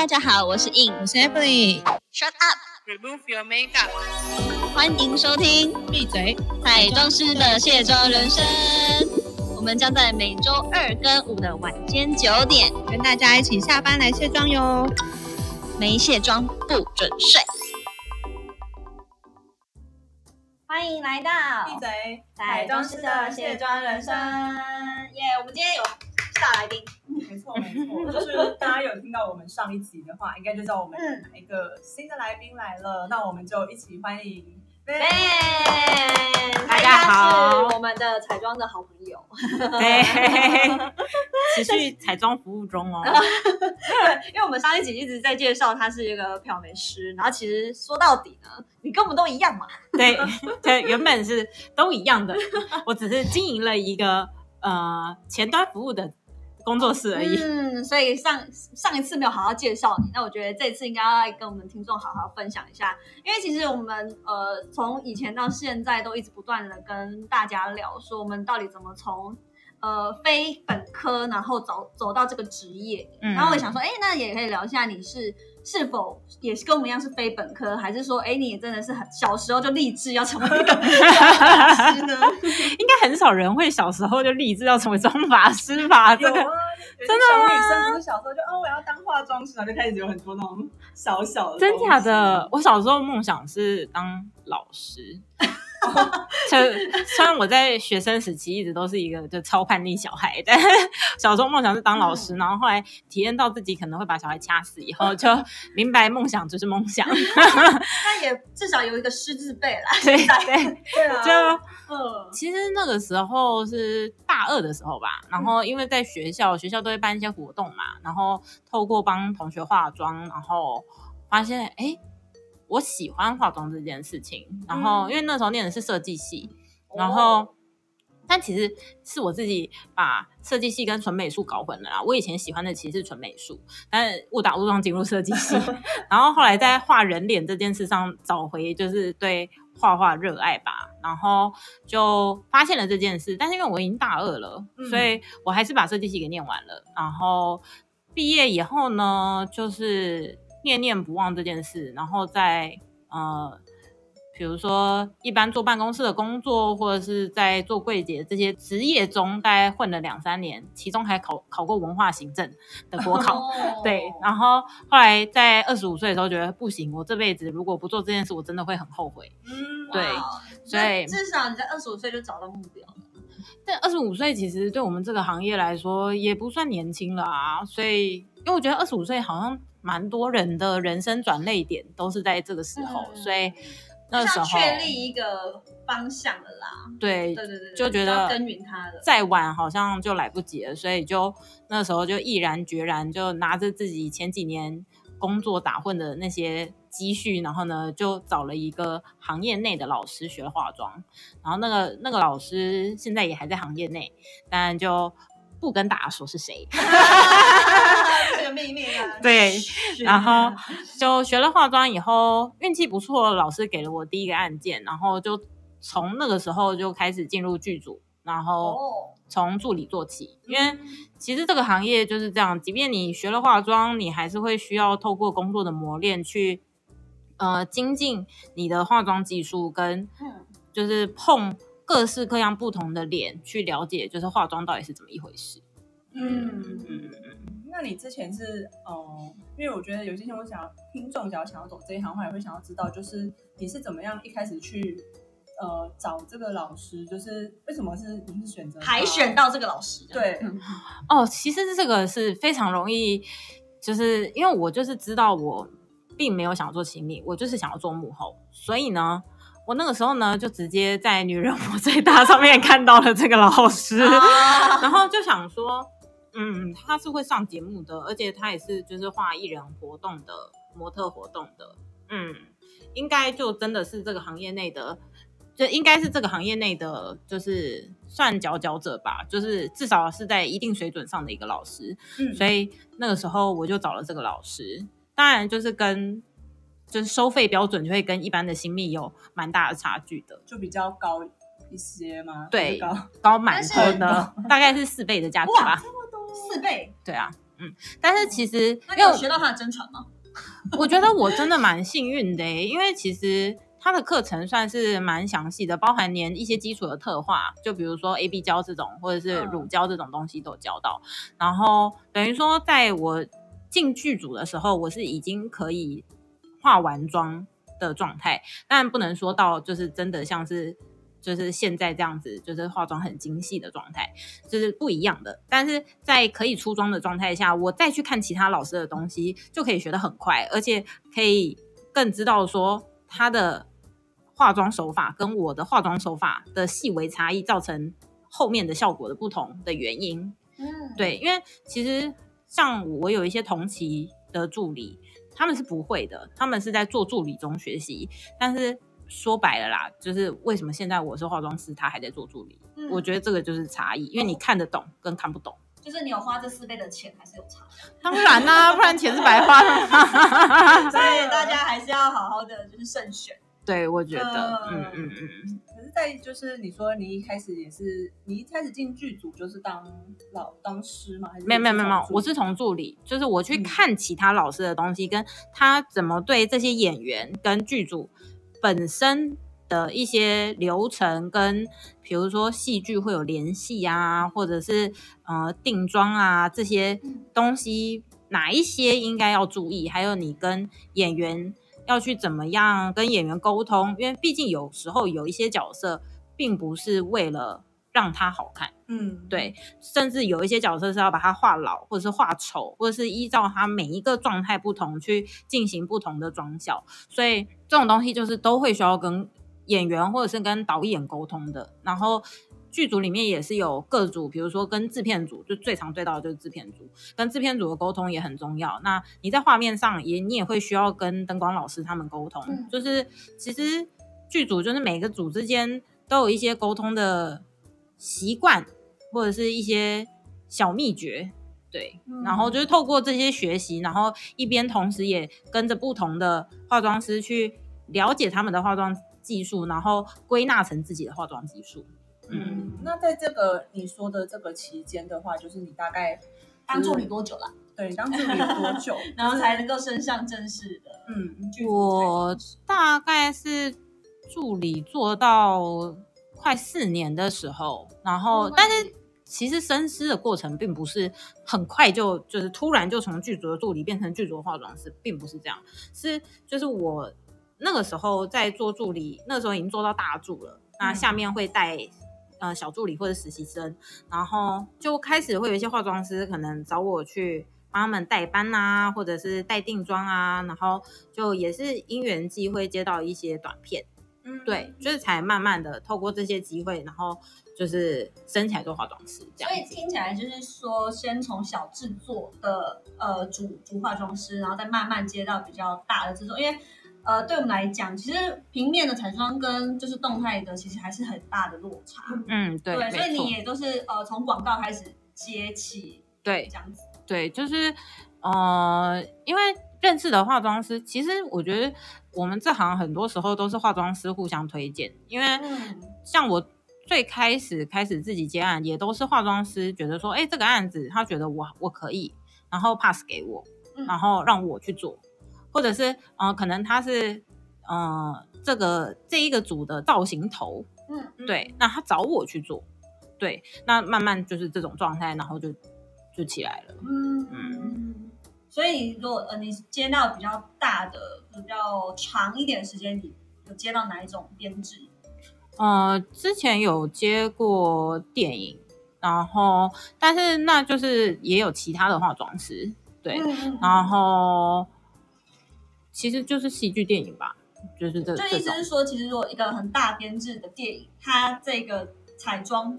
大家好，我是 In，我是 Emily。Shut up，Remove your makeup。欢迎收听闭嘴！彩妆师的卸妆人生。我们将在每周二跟五的晚间九点，跟大家一起下班来卸妆哟。没卸妆不准睡。欢迎来到闭嘴！彩妆师的卸妆人生。耶、我们今天有大来宾，没错没错，就是大家有听到我们上一集的话，应该就知道我们一个新的来宾来了。那我们就一起欢迎。耶！大家好是我们的彩妆的好朋友。对，持续彩妆服务中哦。对，因为我们上一集一直在介绍他是一个漂眉师，然后其实说到底呢，你跟我们都一样嘛。对对，原本是都一样的，我只是经营了一个呃前端服务的工作室而已。嗯，所以上上一次没有好好介绍你，那我觉得这次应该要来跟我们听众好好分享一下，因为其实我们呃从以前到现在都一直不断的跟大家聊说，我们到底怎么从呃非本科然后走走到这个职业，嗯然后我想说，哎，那也可以聊一下你是。是否也是跟我们一样是非本科，还是说，哎，你也真的是很小时候就立志要成为一个 妆发师呢？应该很少人会小时候就立志要成为妆法师吧？这个真的 小女生不是小时候就哦我要当化妆师，然后就开始有很多那种小小的。真假？的？我小时候梦想是当老师。虽虽然我在学生时期一直都是一个就超叛逆小孩，但小时候梦想是当老师，然后后来体验到自己可能会把小孩掐死以后，就明白梦想就是梦想。那也至少有一个师字辈啦。对对，对啊，就嗯，其实那个时候是大二的时候吧，然后因为在学校，学校都会办一些活动嘛，然后透过帮同学化妆，然后发现哎。诶我喜欢化妆这件事情，然后因为那时候念的是设计系，然后，但其实是我自己把设计系跟纯美术搞混了啦。我以前喜欢的其实是纯美术，但是误打误撞进入设计系，然后后来在画人脸这件事上找回就是对画画热爱吧，然后就发现了这件事。但是因为我已经大二了，嗯所以我还是把设计系给念完了。然后毕业以后呢，就是念念不忘这件事，然后在呃。比如说，一般做办公室的工作，或者是在做柜姐这些职业中，大概混了两三年，其中还考考过文化行政的国考。哦对，然后后来在二十五岁的时候，觉得不行，我这辈子如果不做这件事，我真的会很后悔。嗯，对所以至少你在二十五岁就找到目标了。但二十五岁其实对我们这个行业来说也不算年轻了啊，所以因为我觉得二十五岁好像蛮多人的人生转泪点都是在这个时候，嗯所以那时候确立一个方向了啦。对对对对，就觉得要耕耘它的。再晚好像就来不及了，所以就那时候就毅然决然就拿着自己前几年工作打混的那些积蓄，然后呢就找了一个行业内的老师学了化妆，然后那个那个老师现在也还在行业内，但就不跟大家说是谁。这个秘密啊。对，然后就学了化妆以后，运气不错，老师给了我第一个案件，然后就从那个时候就开始进入剧组，然后哦，从助理做起。因为其实这个行业就是这样，即便你学了化妆，你还是会需要透过工作的磨练去呃精进你的化妆技术，跟嗯就是碰各式各样不同的脸，去了解就是化妆到底是怎么一回事。嗯嗯嗯。那你之前是呃，因为我觉得有些听我想要听众，想要想要走这一行的话，也会想要知道，就是你是怎么样一开始去呃找这个老师，就是为什么是你是选择他海选到这个老师。对嗯哦，其实这个是非常容易，就是因为我就是知道我并没有想要做亲密，我就是想要做幕后，所以呢，我那个时候呢就直接在《女人我最大》上面看到了这个老师，啊 然后就想说，嗯，他是会上节目的，而且他也是就是画艺人活动的模特活动的，嗯，应该就真的是这个行业内的。就应该是这个行业内的，就是算佼佼者吧，就是至少是在一定水准上的一个老师。嗯所以那个时候我就找了这个老师，当然就是跟就是收费标准就会跟一般的新密有蛮大的差距的，就比较高一些吗？对高高蛮多的，大概是四倍的价格吧。四倍，对啊，嗯但是其实那你有学到他的真传吗？我觉得我真的蛮幸运的诶，因为其实他的课程算是蛮详细的，包含连一些基础的特化，就比如说 A B 胶这种，或者是嗯乳胶这种东西都有教到。然后等于说，在我进剧组的时候，我是已经可以化完妆的状态，但不能说到就是真的像是。就是现在这样子，就是化妆很精细的状态，就是不一样的。但是在可以出妆的状态下，我再去看其他老师的东西，就可以学得很快，而且可以更知道说他的化妆手法跟我的化妆手法的细微差异，造成后面的效果的不同的原因。嗯，对，因为其实像我有一些同期的助理，他们是不会的，他们是在做助理中学习。但是说白了啦，就是为什么现在我是化妆师，他还在做助理？嗯我觉得这个就是差异，因为你看得懂跟看不懂。就是你有花这四倍的钱，还是有差的。当然啦、不然钱是白花的。所以大家还是要好好的就是慎选。对，我觉得，嗯嗯嗯在就是你说你一开始也是，你一开始进剧组就是当老当师吗？还是没有没有没有没有我是从助理，就是我去嗯。看其他老师的东西，跟他怎么对这些演员跟剧组本身的一些流程，跟比如说戏剧会有联系啊，或者是呃定妆啊这些东西，哪一些应该要注意，还有你跟演员要去怎么样跟演员沟通，因为毕竟有时候有一些角色并不是为了让他好看。嗯，对，甚至有一些角色是要把它画老，或者是画丑，或者是依照他每一个状态不同去进行不同的妆效，所以这种东西就是都会需要跟演员或者是跟导演沟通的。然后剧组里面也是有各组，比如说跟制片组，就最常对到的就是制片组，跟制片组的沟通也很重要。那你在画面上也你也会需要跟灯光老师他们沟通，嗯就是其实剧组就是每个组之间都有一些沟通的习惯。或者是一些小秘诀，对，嗯然后就是透过这些学习，然后一边同时也跟着不同的化妆师去了解他们的化妆技术，然后归纳成自己的化妆技术。嗯，嗯，那在这个你说的这个期间的话，就是你大概当助理多久了？对你当助理多久，然后才能够升上正式的嗯。我大概是助理做到快四年的时候，然后、哦但是。其实深思的过程并不是很快就就是突然就从剧组的助理变成剧组的化妆师，并不是这样，是就是我那个时候在做助理，那时候已经做到大助了，那嗯。下面会带呃小助理或者实习生，然后就开始会有一些化妆师可能找我去帮他们代班啊，或者是带定妆啊，然后就也是因缘际会接到一些短片，嗯对，就是才慢慢的透过这些机会，然后就是升起来做化妆师这样所以。听起来就是说，先从小制作的呃主主化妆师，然后再慢慢接到比较大的制作，因为呃对我们来讲，其实平面的彩妆跟就是动态的，其实还是很大的落差。嗯，对，对，所以你，也都是呃从广告开始接起对这样子。对，就是呃，因为认识的化妆师，其实我觉得我们这行很多时候都是化妆师互相推荐，因为嗯像我最开始开始自己接案，也都是化妆师觉得说，哎，这个案子他觉得我我可以，然后 pass 给我，嗯然后让我去做，或者是呃，可能他是呃这个这一个组的造型头，嗯，对，那他找我去做，对，那慢慢就是这种状态，然后就就起来了。嗯嗯。所以如果呃你接到比较大的、比较长一点的时间，你有接到哪一种编制？呃，之前有接过电影，然后但是那就是也有其他的化妆师，对，嗯然后其实就是戏剧电影吧，就是这就意思是说，其实如果一个很大编制的电影，它这个彩妆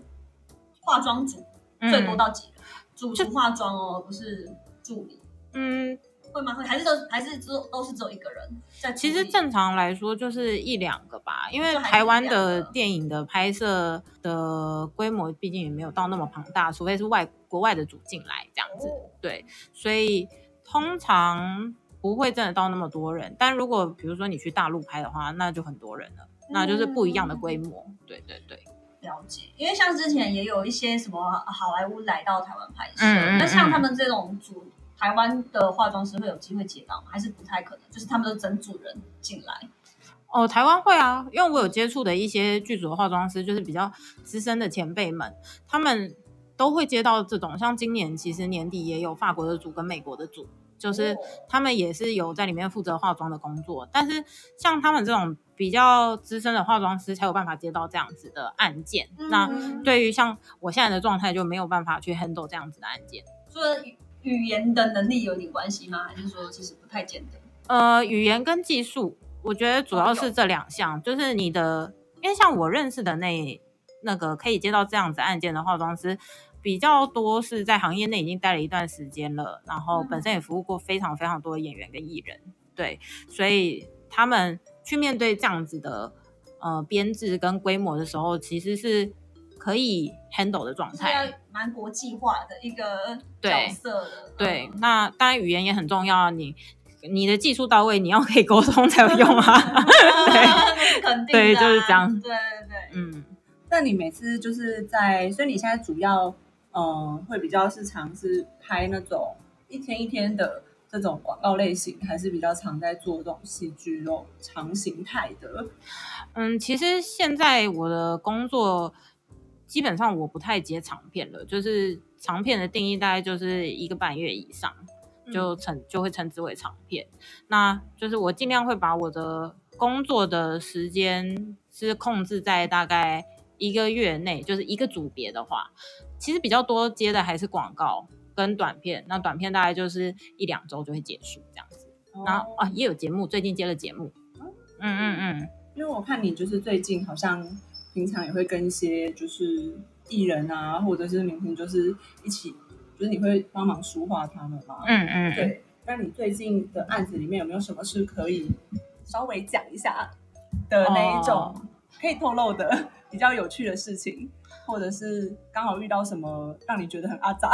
化妆组最多到几人？主厨化妆哦，不是助理，嗯，会吗？会还是都还是只有都是只有一个人在？其实正常来说就是一两个吧，因为台湾的个电影的拍摄的规模毕竟也没有到那么庞大，除非是外国外的组进来这样子，哦对，所以通常不会真的到那么多人。但如果比如说你去大陆拍的话，那就很多人了，那就是不一样的规模。对对对，了解，因为像之前也有一些什么好莱坞来到台湾拍摄，那像嗯他们这种主台湾的化妆师会有机会接到吗？还是不太可能？就是他们都整组人进来，哦，台湾会啊，因为我有接触的一些剧组的化妆师，就是比较资深的前辈们，他们都会接到这种。像今年其实年底也有法国的组跟美国的组，就是哦他们也是有在里面负责化妆的工作。但是像他们这种比较资深的化妆师，才有办法接到这样子的案件。那嗯对于像我现在的状态，就没有办法去 handle 这样子的案件。说语语言的能力有点关系吗？还是说其实不太简单？呃，语言跟技术，我觉得主要是这两项，就是你的，因为像我认识的那那个可以接到这样子案件的化妆师，比较多是在行业内已经待了一段时间了，然后本身也服务过非常非常多的演员跟艺人，对，所以他们去面对这样子的呃编制跟规模的时候，其实是可以 handle 的状是态。要蛮国际化的一个角色的，对，嗯那当然语言也很重要啊，你你的技术到位，你要可以沟通才有用啊。那是肯定的啊、对就是这样对对对，嗯。那你每次就是在，所以你现在主要嗯、呃会比较是尝试拍那种一天一天的这种广告类型，还是比较常在做这种戏剧这种长形态的？嗯，其实现在我的工作基本上我不太接长片了，就是长片的定义大概就是一个半月以上，就称就会称之为长片。那就是我尽量会把我的工作的时间是控制在大概一个月内，就是一个组别的话，其实比较多接的还是广告跟短片。那短片大概就是一两周就会结束这样子。然后啊，也有节目，最近接了节目。嗯嗯嗯。因为我看你就是最近好像平常也会跟一些就是艺人啊，或者是明星，就是一起，就是你会帮忙书画他们吗？嗯嗯，对。那你最近的案子里面有没有什么是可以稍微讲一下的那一种、哦可以透露的比较有趣的事情，或者是刚好遇到什么让你觉得很阿杂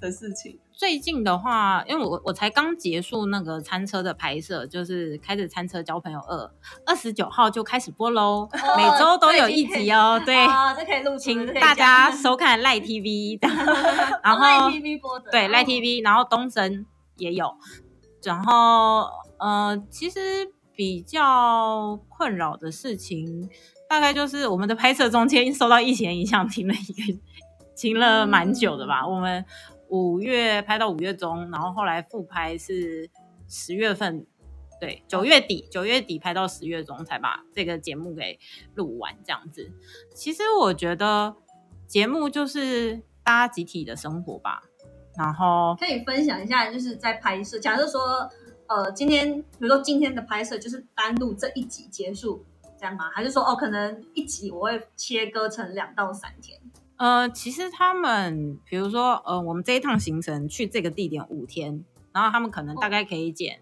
的事情？最近的话，因为我我才刚结束那个餐车的拍摄，就是开着餐车交朋友二，二十九号就开始播喽，每周都有一集哦。对，啊，这可以录出，请大家收看赖 TV，然赖后 TV 播的，对赖哦 TV，然后东森也有，然后呃，其实比较困扰的事情，大概就是我们的拍摄中间受到疫情的影响，停了一个停了蛮久的吧。我们五月拍到五月中，然后后来复拍是十月份，对，九月底九月底拍到十月中才把这个节目给录完，这样子。其实我觉得节目就是大家集体的生活吧，然后可以分享一下，就是在拍摄，假设说，呃，今天比如说今天的拍摄就是单录这一集结束，这样吗？还是说，哦，可能一集我会切割成两到三天？呃，其实他们比如说，呃，我们这一趟行程去这个地点五天，然后他们可能大概可以剪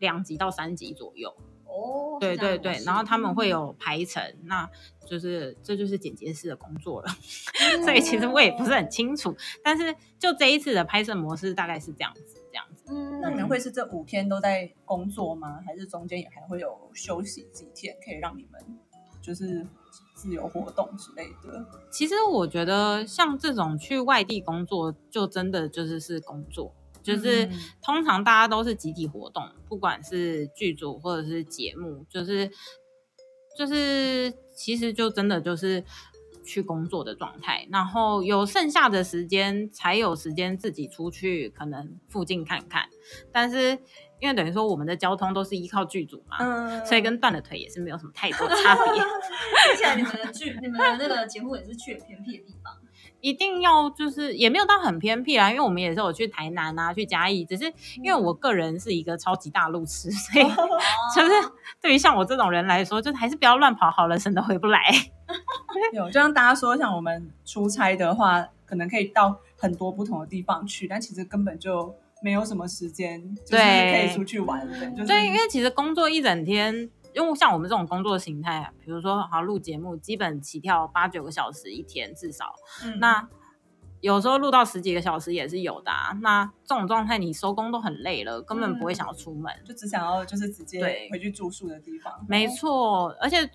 两集到三集左右。哦，对对对，然后他们会有排程，那就是这就是剪接师的工作了。所以其实我也不是很清楚，但是就这一次的拍摄模式大概是这样子，这样子。嗯，那你们会是这五天都在工作吗？还是中间也还会有休息几天，可以让你们就是自由活动之类的？其实我觉得像这种去外地工作，就真的就是是工作，就是嗯通常大家都是集体活动，不管是剧组或者是节目，就是就是其实就真的就是去工作的状态，然后有剩下的时间才有时间自己出去可能附近看看，但是因为等于说我们的交通都是依靠剧组嘛，嗯所以跟断了腿也是没有什么太多差别。听起来你们的剧、你们的那个节目也是去了偏僻的地方。一定要就是也没有到很偏僻啦，因为我们也是有去台南啊，去嘉义，只是因为我个人是一个超级大路痴，所以 就是对于像我这种人来说，就是还是不要乱跑好了，省得回不来。有，就像大家说，像我们出差的话，可能可以到很多不同的地方去，但其实根本就没有什么时间，就是可以出去玩的。就是对，因为其实工作一整天，因为像我们这种工作形态啊，比如说好录节目，基本起跳八九个小时一天至少，嗯那有时候录到十几个小时也是有的、啊。那这种状态，你收工都很累了，根本不会想要出门。就只想要就是直接对回去住宿的地方。没错，而且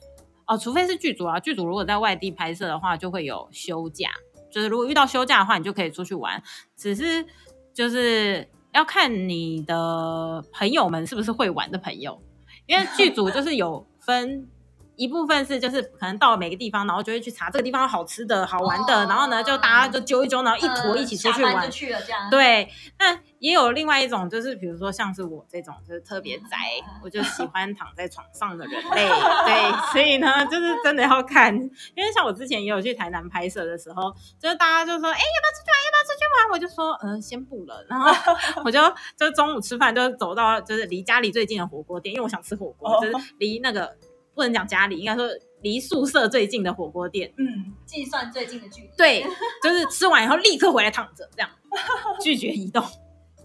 哦，除非是剧组啊，剧组如果在外地拍摄的话，就会有休假。就是如果遇到休假的话，你就可以出去玩。只是就是要看你的朋友们是不是会玩的朋友，因为剧组就是有分。一部分是就是可能到了每个地方，然后就会去查这个地方好吃的好玩的，然后呢就大家就揪一揪，然后一坨一起出去玩。去了这样。对，那也有另外一种，就是比如说像是我这种就是特别宅，我就喜欢躺在床上的人类。对，所以呢就是真的要看，因为像我之前也有去台南拍摄的时候，就是大家就说，哎，要不要出去玩？要不要出去玩？我就说，嗯，先不了。然后我就就中午吃饭就走到就是离家里最近的火锅店，因为我想吃火锅，就是离那个。不能讲家里，应该说离宿舍最近的火锅店。嗯，计算最近的距离。对，就是吃完以后立刻回来躺着，这样 拒绝移动。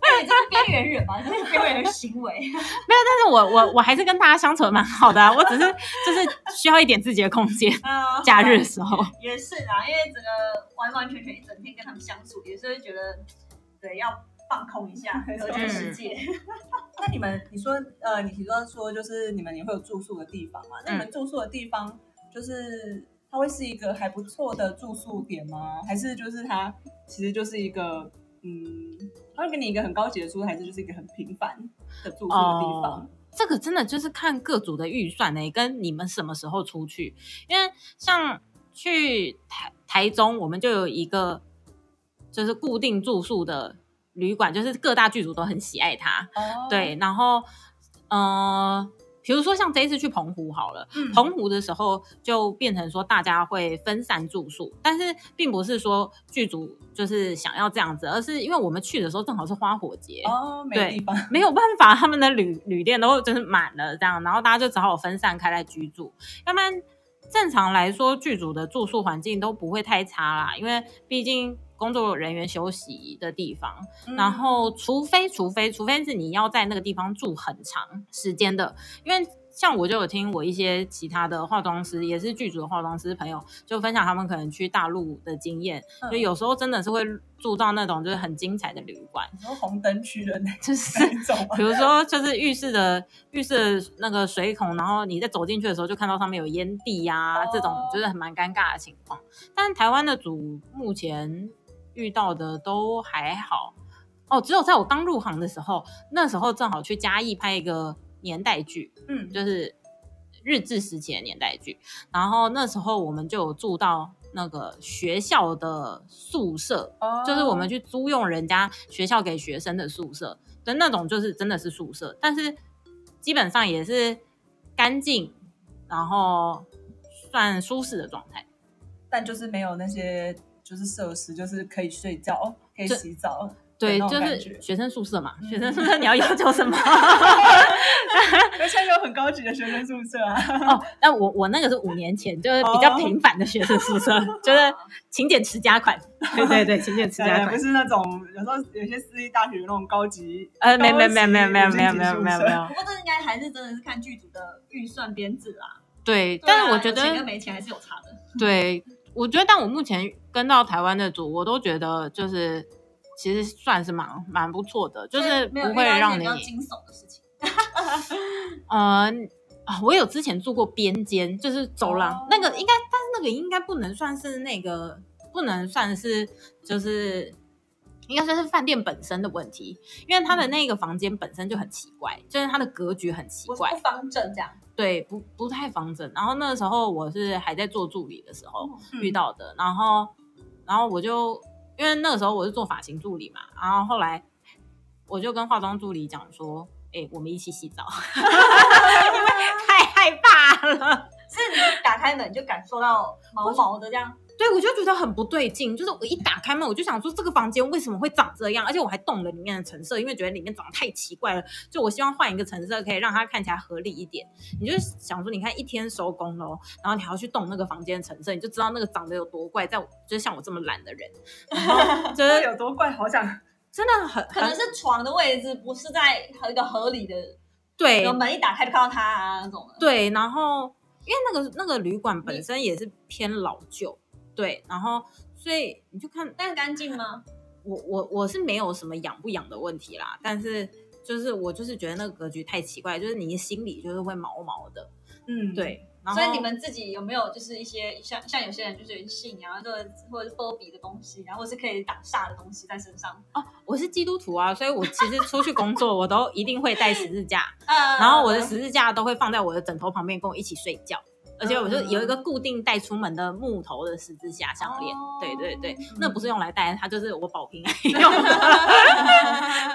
对，这是边缘人吧？这是边缘人行为。没有，但是我我我还是跟大家相处的蛮好的啊。我只是就是需要一点自己的空间。假日的时候也是啊，因为整个完完全全一整天跟他们相处，也是会觉得对要。放空一下，和这世界。那你们，你说，呃，你提到说，就是你们也会有住宿的地方嘛？那你们住宿的地方，就是它会是一个还不错的住宿点吗？还是就是它其实就是一个，嗯，它会给你一个很高级的住，还是就是一个很平凡的住宿的地方？这个真的就是看各组的预算呢，跟你们什么时候出去。因为像去台台中，我们就有一个就是固定住宿的。旅馆就是各大剧组都很喜爱它，对，然后，嗯，比如说像这一次去澎湖好了，澎湖的时候就变成说大家会分散住宿，但是并不是说剧组就是想要这样子，而是因为我们去的时候正好是花火节，哦，对，没有办法，他们的旅旅店都就是满了这样，然后大家就只好分散开来居住，要不然正常来说剧组的住宿环境都不会太差啦，因为毕竟。工作人员休息的地方，然后除非除非除非是你要在那个地方住很长时间的，因为像我就有听我一些其他的化妆师，也是剧组的化妆师朋友，就分享他们可能去大陆的经验，就有时候真的是会住到那种就是很精彩的旅馆，然后红灯区的那就是种，比如说就是浴室的浴室那个水孔，然后你在走进去的时候就看到上面有烟蒂呀，这种就是很蛮尴尬的情况。但台湾的组目前。遇到的都还好哦，只有在我刚入行的时候，那时候正好去嘉义拍一个年代剧，嗯，就是日治时期的年代剧。然后那时候我们就有住到那个学校的宿舍，就是我们去租用人家学校给学生的宿舍的那种，就是真的是宿舍，但是基本上也是干净，然后算舒适的状态，但就是没有那些。就是设施，就是可以睡觉，可以洗澡，对，就是学生宿舍嘛。学生宿舍你要要求什么？而且有很高级的学生宿舍啊。哦，那我我那个是五年前，就是比较平凡的学生宿舍，就是勤俭持家款。对对对，勤俭持家款，不是那种有时候有些私立大学那种高级。呃，没没没没没有没有没有没有没有。不过这应该还是真的是看剧组的预算编制啦。对，但是我觉得钱跟没钱还是有差的。对。我觉得，但我目前跟到台湾的组，我都觉得就是其实算是蛮蛮不错的，就是不会让你惊悚的事情。呃啊，我有之前住过边间，就是走廊那个应该，但是那个应该不能算是那个，不能算是就是应该算是饭店本身的问题，因为他的那个房间本身就很奇怪，就是它的格局很奇怪，不方正这样。对，不不太方正。然后那个时候我是还在做助理的时候遇到的。然后，然后我就因为那个时候我是做发型助理嘛。然后后来我就跟化妆助理讲说：“哎，我们一起洗澡。”因为太害怕了。是你打开门就感受到毛毛的这样。对，我就觉得很不对劲，就是我一打开门，我就想说这个房间为什么会长这样，而且我还动了里面的成色，因为觉得里面长得太奇怪了。就我希望换一个成色，可以让它看起来合理一点。你就想说，你看一天收工喽，然后你还要去动那个房间的成色，你就知道那个长得有多怪。在我就是像我这么懒的人，然后 觉得有多怪，好想 真的很可能是床的位置不是在一个合理的，对，门一打开就看到它啊那种。对，然后因为那个那个旅馆本身也是偏老旧。对，然后所以你就看，但干净吗？我我我是没有什么痒不痒的问题啦，但是就是我就是觉得那个格局太奇怪，就是你心里就是会毛毛的。嗯，对。所以你们自己有没有就是一些像像有些人就是有信仰啊，或者或者是波比的东西，然后是可以挡煞的东西在身上？哦，我是基督徒啊，所以我其实出去工作，我都一定会带十字架，啊然后我的十字架都会放在我的枕头旁边，跟我一起睡觉。而且我就有一个固定带出门的木头的十字架项链，哦。对对对，那不是用来戴，它就是我保平安 用的，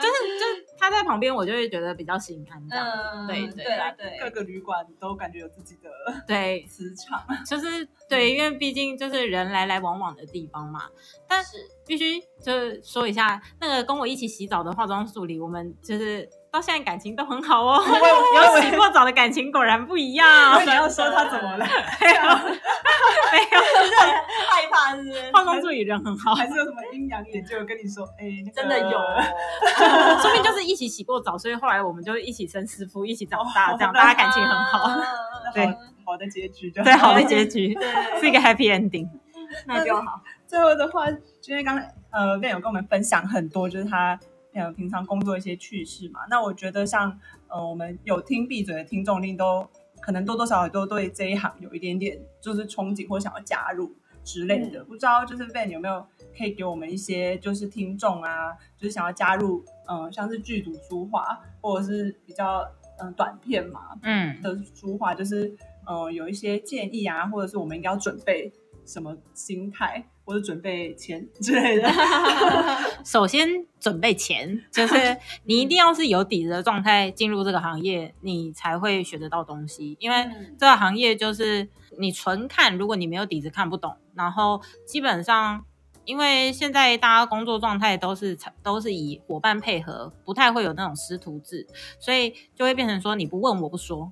就是就是它在旁边，我就会觉得比较心安这样。嗯，对对对，各个旅馆都感觉有自己的对，磁场。就是对，因为毕竟就是人来来往往的地方嘛。但是。必须就是说一下，那个跟我一起洗澡的化妆助理，我们就是到现在感情都很好哦。有洗过澡的感情果然不一样。你要说他怎么了？没有，没有，害怕是不是？化妆助理人很好，还是有什么阴阳眼就跟你说，哎，真的有哦，说明就是一起洗过澡，所以后来我们就一起生师傅，一起长大，哦这样大家感情很好。嗯对好好的结局就对，好的结局是一个 happy ending。那就好。最后的话，因为刚才呃 Ben 有跟我们分享很多，就是他呃平常工作一些趣事嘛。那我觉得像呃我们有听闭嘴的听众，一定都可能多多少少都对这一行有一点点就是憧憬或想要加入之类的。不知道就是 Van 有没有可以给我们一些就是听众啊，就是想要加入呃像是剧组书画或者是比较嗯、呃短片嘛嗯，的书画，就是呃有一些建议啊，或者是我们应该要准备什么心态，或者准备钱 之类的。首先准备钱，就是 你一定要是有底子的状态进入这个行业，你才会学得到东西。因为嗯这个行业就是你纯看，如果你没有底子看不懂，然后基本上。因为现在大家工作状态都是都是以伙伴配合，不太会有那种师徒制，所以就会变成说你不问我不说，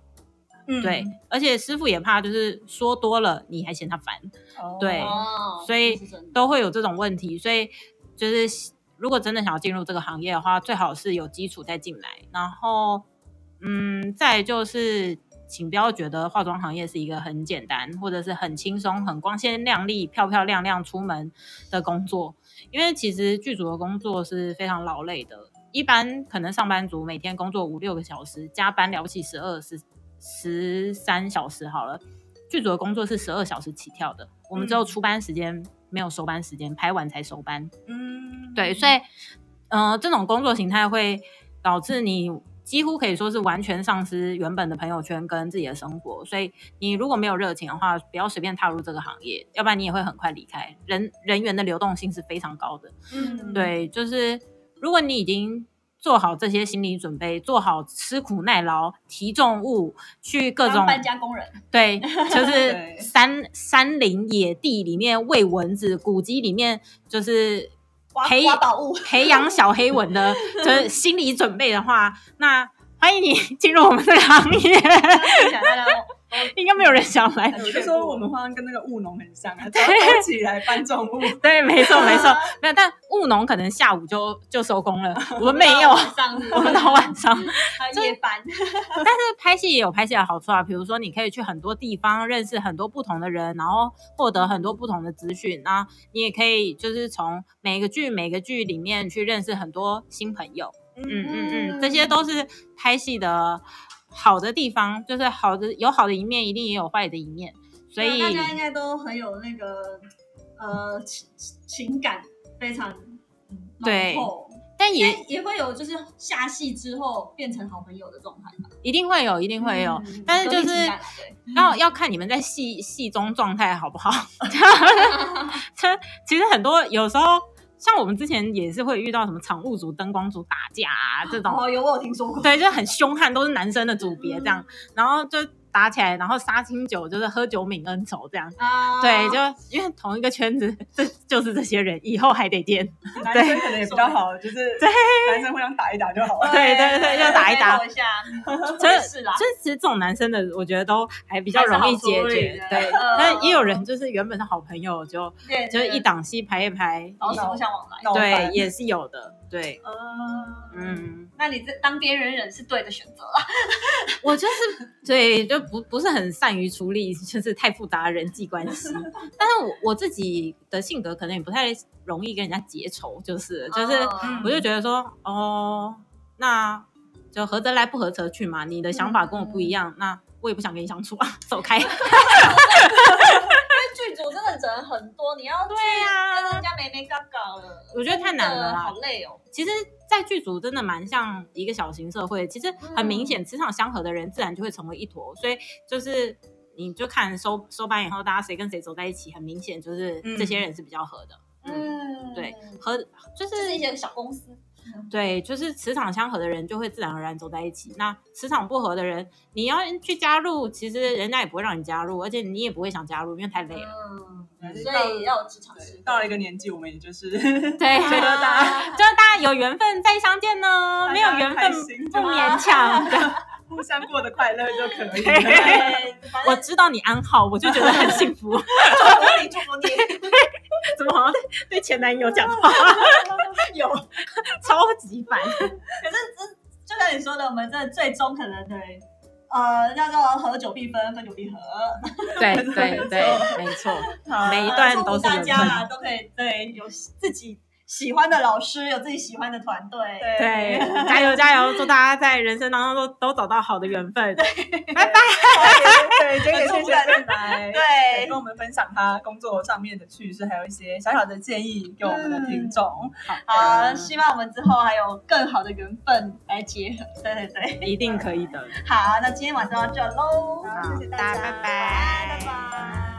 嗯对，而且师傅也怕就是说多了你还嫌他烦，哦对哦所以都会有这种问题，所以就是如果真的想要进入这个行业的话，最好是有基础再进来。然后，嗯，再就是，请不要觉得化妆行业是一个很简单或者是很轻松、很光鲜亮丽、漂漂亮亮出门的工作，因为其实剧组的工作是非常劳累的。一般可能上班族每天工作五六个小时，加班了不起十二十十三小时好了。剧组的工作是十二小时起跳的，我们只有嗯出班时间，没有收班时间，拍完才收班。嗯，对，所以，呃，这种工作形态会导致你几乎可以说是完全丧失原本的朋友圈跟自己的生活。所以，你如果没有热情的话，不要随便踏入这个行业，要不然你也会很快离开。人人员的流动性是非常高的。嗯，对，就是如果你已经做好这些心理准备，做好吃苦耐劳、提重物，去各种搬家工人，对，就是山山林野地里面喂蚊子，古迹里面就是培挖宝物，培养小黑蚊的，就是心理准备的话，那欢迎你进入我们这个行业。应该没有人想来。我就说我们好像跟那个务农很像啊，早上起来搬重物。对，没错没错，没有。但务农可能下午就就收工了，我们没有，我们到晚上。但是拍戏也有拍戏的好处啊，比如说你可以去很多地方认识很多不同的人，然后获得很多不同的资讯，然后你也可以就是从每个剧每个剧里面去认识很多新朋友。嗯嗯嗯，这些都是拍戏的好的地方，就是好的有好的一面，一定也有坏的一面，所以大家应该都很有那个呃情情感非常嗯对。但也也也会有就是下戏之后变成好朋友的状态吧，一定会有，一定会有。嗯但是就是要要看你们在戏戏中状态好不好。这其实很多有时候，像我们之前也是会遇到什么场务组、灯光组打架啊这种，哦，有我有听说过，对，就很凶悍，都是男生的组别这样，然后就打起来，然后杀青酒就是喝酒泯恩仇这样。啊，对，就因为同一个圈子，这就是这些人，以后还得见。男生可能也比较好，就是对男生互相打一打就好了。对对对就打一打一下，这是啦，这其实这种男生的，我觉得都还比较容易解决。对，嗯但也有人就是原本是好朋友，就对，就是一档戏排一排，老死不相往来。对，也是有的。对，嗯，嗯，那你这当边缘人是对的选择了。我就是对，就不不是很善于处理，就是太复杂的人际关系。但是我我自己的性格可能也不太容易跟人家结仇，就是就是，嗯我就觉得说，哦，那就合得来不合则去嘛。你的想法跟我不一样，那我也不想跟你相处啊，走开。人很多，你要对呀跟人家没没搞搞了，我觉得太难了啦好累哦。其实，在剧组真的蛮像一个小型社会。其实很明显，磁场相合的人自然就会成为一坨。所以就是，你就看收收班以后，大家谁跟谁走在一起，很明显就是这些人是比较合的。嗯，对，合就就是是一些小公司，对，就是磁场相合的人就会自然而然走在一起。那磁场不合的人，你要去加入，其实人家也不会让你加入，而且你也不会想加入，因为太累了。嗯，所以要有职场对时到了一个年纪，我们也就是 对，觉得大家 就是大家有缘分再相见呢，没有缘分不勉强。对互相过得快乐就可以对了。我知道你安好，我就觉得很幸福。祝福你，祝福你。怎么好像对对前男友讲话有，超级烦？可是这就像你说的，我们这最终可能对，呃，叫做合久必分，分久必合。对 对对，没错，每一段都是大家啦。都可以对有自己喜欢的老师，有自己喜欢的团队。对，加油加油！祝大家在人生当中都都找到好的缘分。对，今天也谢谢郑来，对跟我们分享他工作上面的趣事，还有一些小小的建议给我们的听众。好，希望我们之后还有更好的缘分来结合。对对对，一定可以的。好，那今天晚上到这喽，好谢谢大家拜拜拜拜。